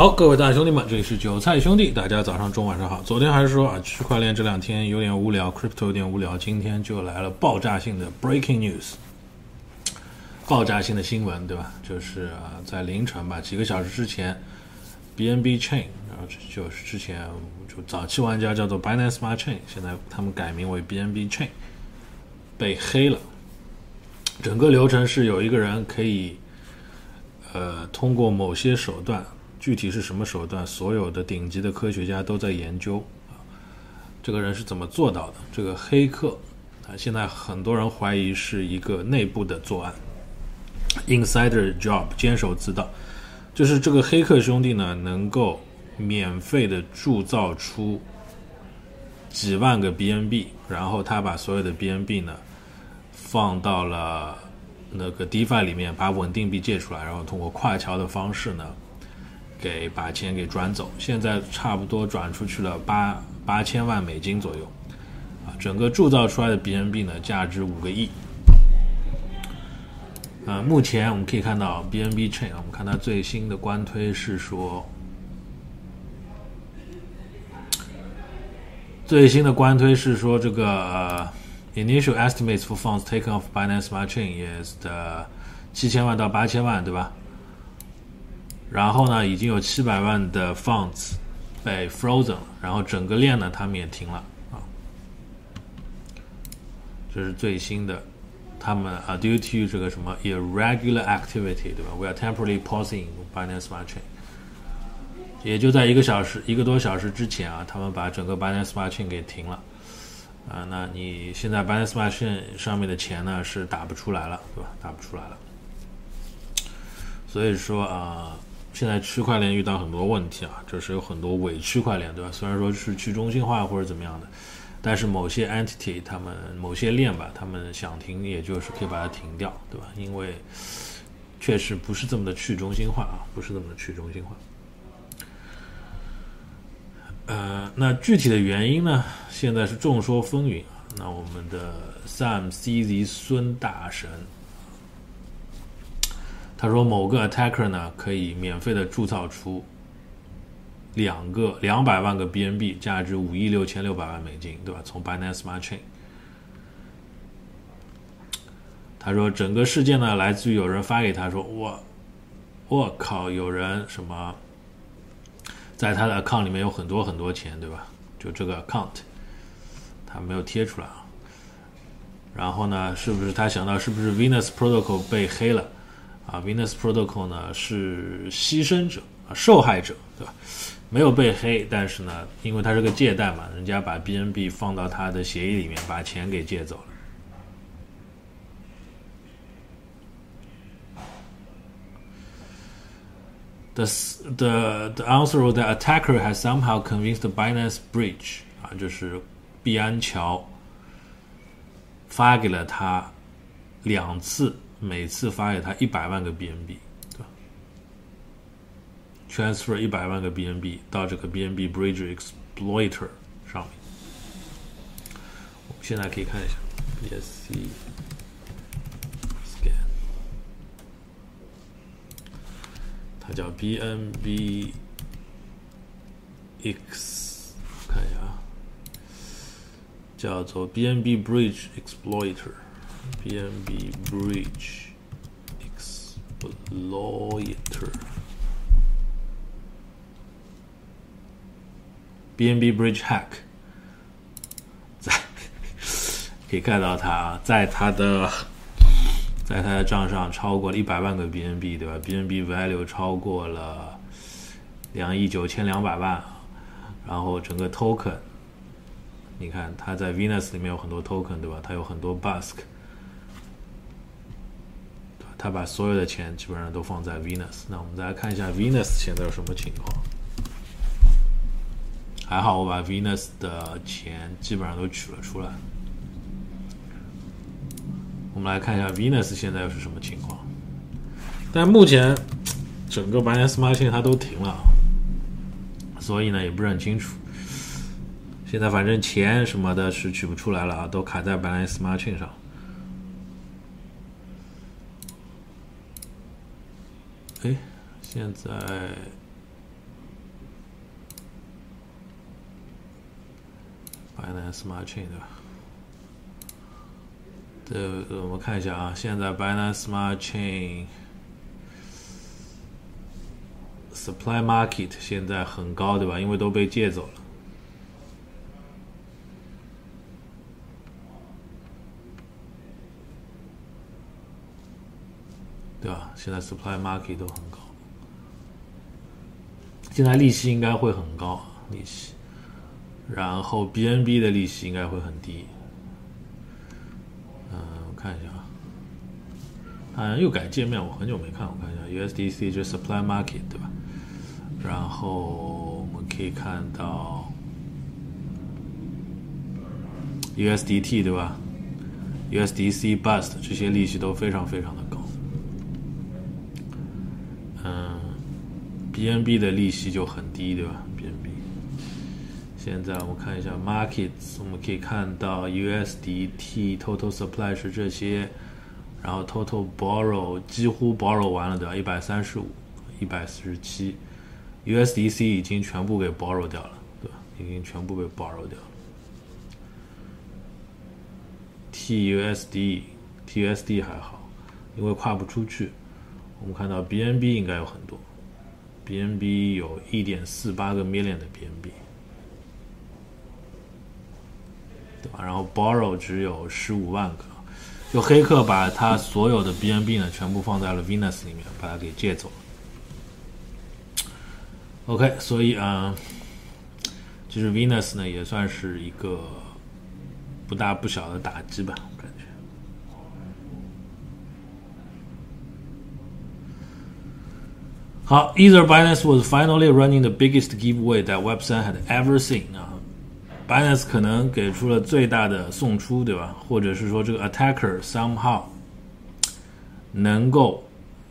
好，各位大兄弟们，这里是韭菜兄弟，大家早上、中、晚上好。昨天还是说啊，区块链这两天有点无聊，crypto 有点无聊，今天就来了爆炸性的 breaking news，爆炸性的新闻，对吧？就是啊，在凌晨吧，几个小时之前，BNB Chain，然后就是之前就早期玩家叫做 Binance Smart Chain，现在他们改名为 BNB Chain，被黑了。整个流程是有一个人可以，呃，通过某些手段。具体是什么手段？所有的顶级的科学家都在研究啊，这个人是怎么做到的？这个黑客啊，现在很多人怀疑是一个内部的作案，insider job，监守自盗。就是这个黑客兄弟呢，能够免费的铸造出几万个 BNB，然后他把所有的 BNB 呢放到了那个 DeFi 里面，把稳定币借出来，然后通过跨桥的方式呢。给把钱给转走，现在差不多转出去了八八千万美金左右，啊，整个铸造出来的 BNB 呢，价值五个亿。啊，目前我们可以看到 BNB Chain，我们看它最新的官推是说，最新的官推是说这个 initial estimates for funds taken off Binance Smart Chain is 的七千万到八千万，对吧？然后呢，已经有七百万的 funds 被 frozen 了，然后整个链呢，他们也停了啊。这是最新的，他们啊，due to 这个什么 irregular activity，对吧？We are temporarily pausing Binance Smart Chain。也就在一个小时、一个多小时之前啊，他们把整个 Binance Smart Chain 给停了啊。那你现在 Binance Smart Chain 上面的钱呢，是打不出来了，对吧？打不出来了。所以说啊。现在区块链遇到很多问题啊，就是有很多伪区块链，对吧？虽然说是去中心化或者怎么样的，但是某些 entity 他们某些链吧，他们想停，也就是可以把它停掉，对吧？因为确实不是这么的去中心化啊，不是这么的去中心化。呃，那具体的原因呢，现在是众说纷纭啊。那我们的 Sam CZ 孙大神。他说，某个 attacker 呢可以免费的铸造出两个两百万个 BNB，价值五亿六千六百万美金，对吧？从 Binance Smart Chain。他说，整个事件呢来自于有人发给他说，我我靠，有人什么在他的 account 里面有很多很多钱，对吧？就这个 account，他没有贴出来啊。然后呢，是不是他想到是不是 Venus Protocol 被黑了？啊，Venus Protocol 呢是牺牲者啊，受害者，对吧？没有被黑，但是呢，因为他是个借贷嘛，人家把 BNB 放到他的协议里面，把钱给借走了。The the the answer was the attacker has somehow convinced the Binance Bridge 啊，就是币安桥发给了他两次。每次发给他一百万个 BNB，对吧？transfer 一百万个 BNB 到这个 BNB Bridge Exploiter 上面。我们现在可以看一下，BSC scan，它叫 BNB X，看一下啊，叫做 BNB Bridge Exploiter。BNB Bridge Exploiter BNB Bridge Hack，在可以看到他在他的在他的账上超过了一百万个 BNB，对吧？BNB value 超过了两亿九千两百万，然后整个 token，你看他在 Venus 里面有很多 token，对吧？它有很多 Busk。他把所有的钱基本上都放在 Venus，那我们再来看一下 Venus 现在有什么情况。还好我把 Venus 的钱基本上都取了出来。我们来看一下 Venus 现在又是什么情况。但目前整个 Binance Smart Chain 它都停了，所以呢也不是很清楚。现在反正钱什么的是取不出来了啊，都卡在 Binance Smart Chain 上。哎，现在，Binance Smart Chain 对吧？这我们看一下啊，现在 Binance Smart Chain Supply Market 现在很高，对吧？因为都被借走了。现在 supply market 都很高，现在利息应该会很高，利息，然后 BNB 的利息应该会很低。嗯，我看一下啊，好像又改界面，我很久没看，我看一下 USDC 就 supply market 对吧？然后我们可以看到 USDT 对吧？USDC Bust 这些利息都非常非常的高。BNB 的利息就很低，对吧？BNB 现在我们看一下 markets，我们可以看到 USDT total supply 是这些，然后 total borrow 几乎 borrow 完了，对吧？一百三十五、一百四十七，USDC 已经全部给 borrow 掉了，对吧？已经全部被 borrow 掉了。TUSD、TUSD 还好，因为跨不出去。我们看到 BNB 应该有很多。BNB 有一点四八个 million 的 BNB，对吧？然后 Borrow 只有十五万个，就黑客把他所有的 BNB 呢全部放在了 Venus 里面，把它给借走了。OK，所以啊，其实 Venus 呢也算是一个不大不小的打击吧。好，Either Binance was finally running the biggest giveaway that Web3 had ever seen 啊，Binance 可能给出了最大的送出，对吧？或者是说这个 attacker somehow 能够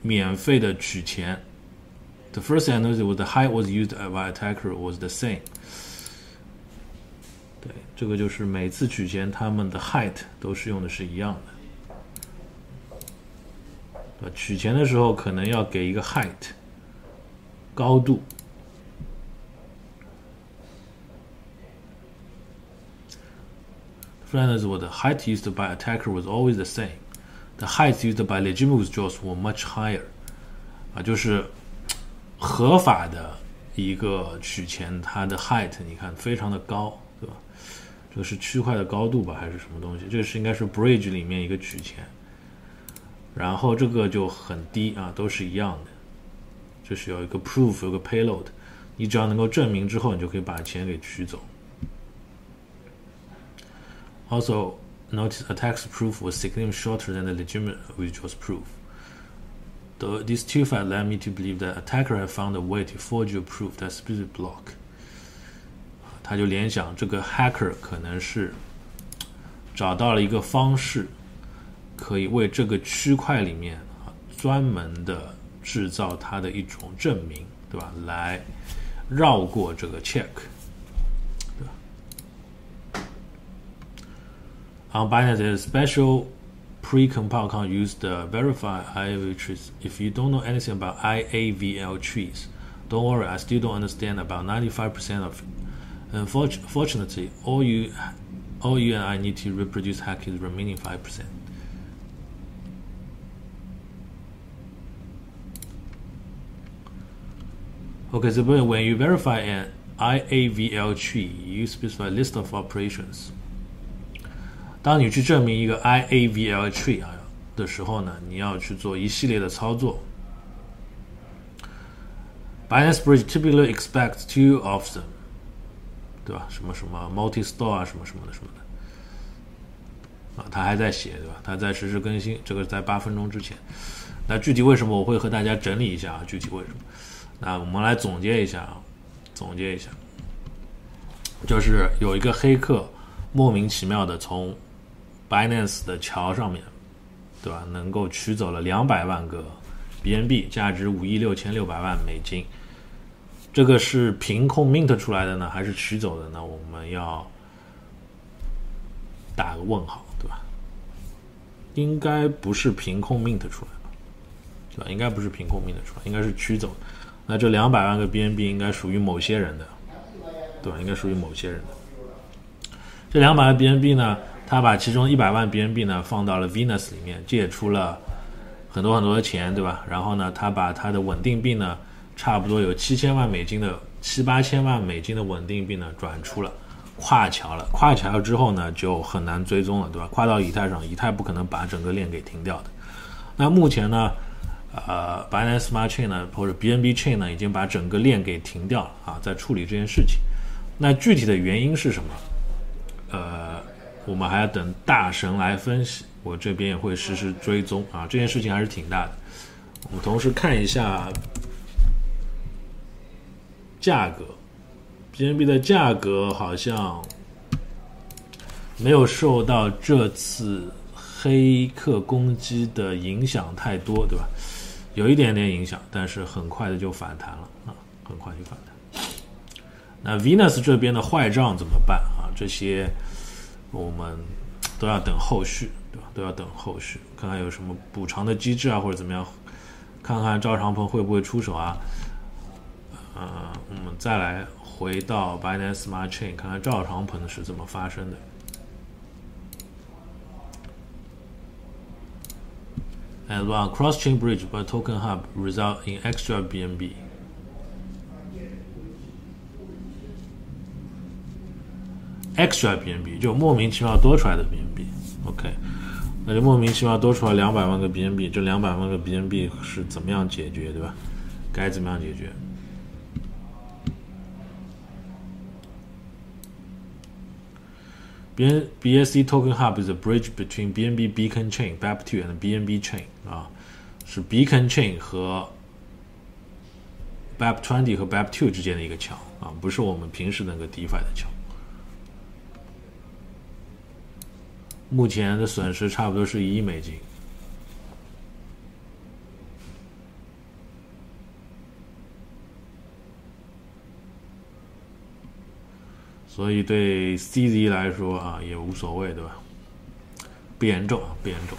免费的取钱。The first analysis was the height was used by attacker was the same。对，这个就是每次取钱，他们的 height 都是用的是一样的。对，取钱的时候可能要给一个 height。高度。Friends, what the height used by attacker was always the same. The height used by legitimate withdrawals were much higher. 啊，就是合法的一个取钱，它的 height 你看非常的高，对吧？这个是区块的高度吧，还是什么东西？这个是应该是 bridge 里面一个取钱，然后这个就很低啊，都是一样的。就是有一个 proof，有个 payload，你只要能够证明之后，你就可以把钱给取走。Also, notice attack's proof was significantly shorter than the legitimate withdrawal's proof. Though these two facts led me to believe that attacker had found a way to forge a proof that specific block. 他就联想这个 hacker 可能是找到了一个方式，可以为这个区块里面啊专门的制造它的一种证明，对吧？来绕过这个 check，对吧？On Binance, there's a special pre-compile account used to verify IAVL trees. If you don't know anything about IAVL trees, don't worry. I still don't understand about 95% of it. Unfortunately, all you, all you and I need to reproduce hack is remaining 5%. Okay, so when you verify an IAVL tree, you specify list of operations. 当你去证明一个 IAVL tree 啊的时候呢，你要去做一系列的操作。Binance Bridge typically expects two of them，对吧？什么什么 multi store 啊，什么什么的什么的。啊，他还在写，对吧？他在实时更新，这个在八分钟之前。那具体为什么我会和大家整理一下啊？具体为什么？那我们来总结一下啊，总结一下，就是有一个黑客莫名其妙的从 Binance 的桥上面，对吧？能够取走了两百万个 BNB，价值五亿六千六百万美金。这个是凭空 mint 出来的呢，还是取走的呢？我们要打个问号，对吧？应该不是凭空 mint 出来的，对吧？应该不是凭空 mint 出来，应该是取走。那这两百万个 BNB 应该属于某些人的，对吧？应该属于某些人的。这两百万 BNB 呢，他把其中一百万 BNB 呢放到了 Venus 里面，借出了很多很多的钱，对吧？然后呢，他把他的稳定币呢，差不多有七千万美金的七八千万美金的稳定币呢，转出了跨桥了。跨桥之后呢，就很难追踪了，对吧？跨到以太上，以太不可能把整个链给停掉的。那目前呢，呃，Binance Smart Chain 呢，或者 BNB Chain 呢，已经把整个链给停掉了啊，在处理这件事情。那具体的原因是什么？呃，我们还要等大神来分析，我这边也会实时追踪啊。这件事情还是挺大的。我们同时看一下价格，BNB 的价格好像没有受到这次黑客攻击的影响太多，对吧？有一点点影响，但是很快的就反弹了啊，很快就反弹。那 Venus 这边的坏账怎么办啊？这些我们都要等后续，对吧？都要等后续，看看有什么补偿的机制啊，或者怎么样，看看赵长鹏会不会出手啊？呃，我们再来回到 Binance Smart Chain，看看赵长鹏是怎么发生的。And one cross-chain bridge by Token Hub result in extra BNB. extra BNB 就莫名其妙多出来的 BNB，OK，那就莫名其妙多出来两百万个 BNB，这两百万个 BNB 是怎么样解决，对吧？该怎么样解决？B BSC Token Hub is a bridge between BNB Beacon Chain BEP2 and BNB Chain 啊，是 Beacon Chain 和 BEP20 和 BEP2 之间的一个桥啊，不是我们平时那个 DeFi 的桥。目前的损失差不多是一亿美金，所以对 CZ 来说啊也无所谓，对吧？不严重，不严重。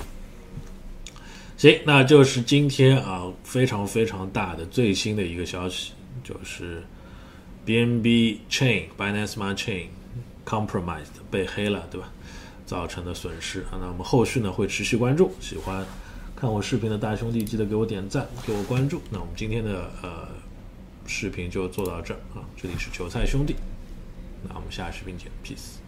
行，那就是今天啊非常非常大的最新的一个消息，就是 BNB Chain Binance Smart Chain compromised 被黑了，对吧？造成的损失啊，那我们后续呢会持续关注。喜欢看我视频的大兄弟，记得给我点赞，给我关注。那我们今天的呃视频就做到这儿啊，这里是韭菜兄弟，那我们下个视频见，peace。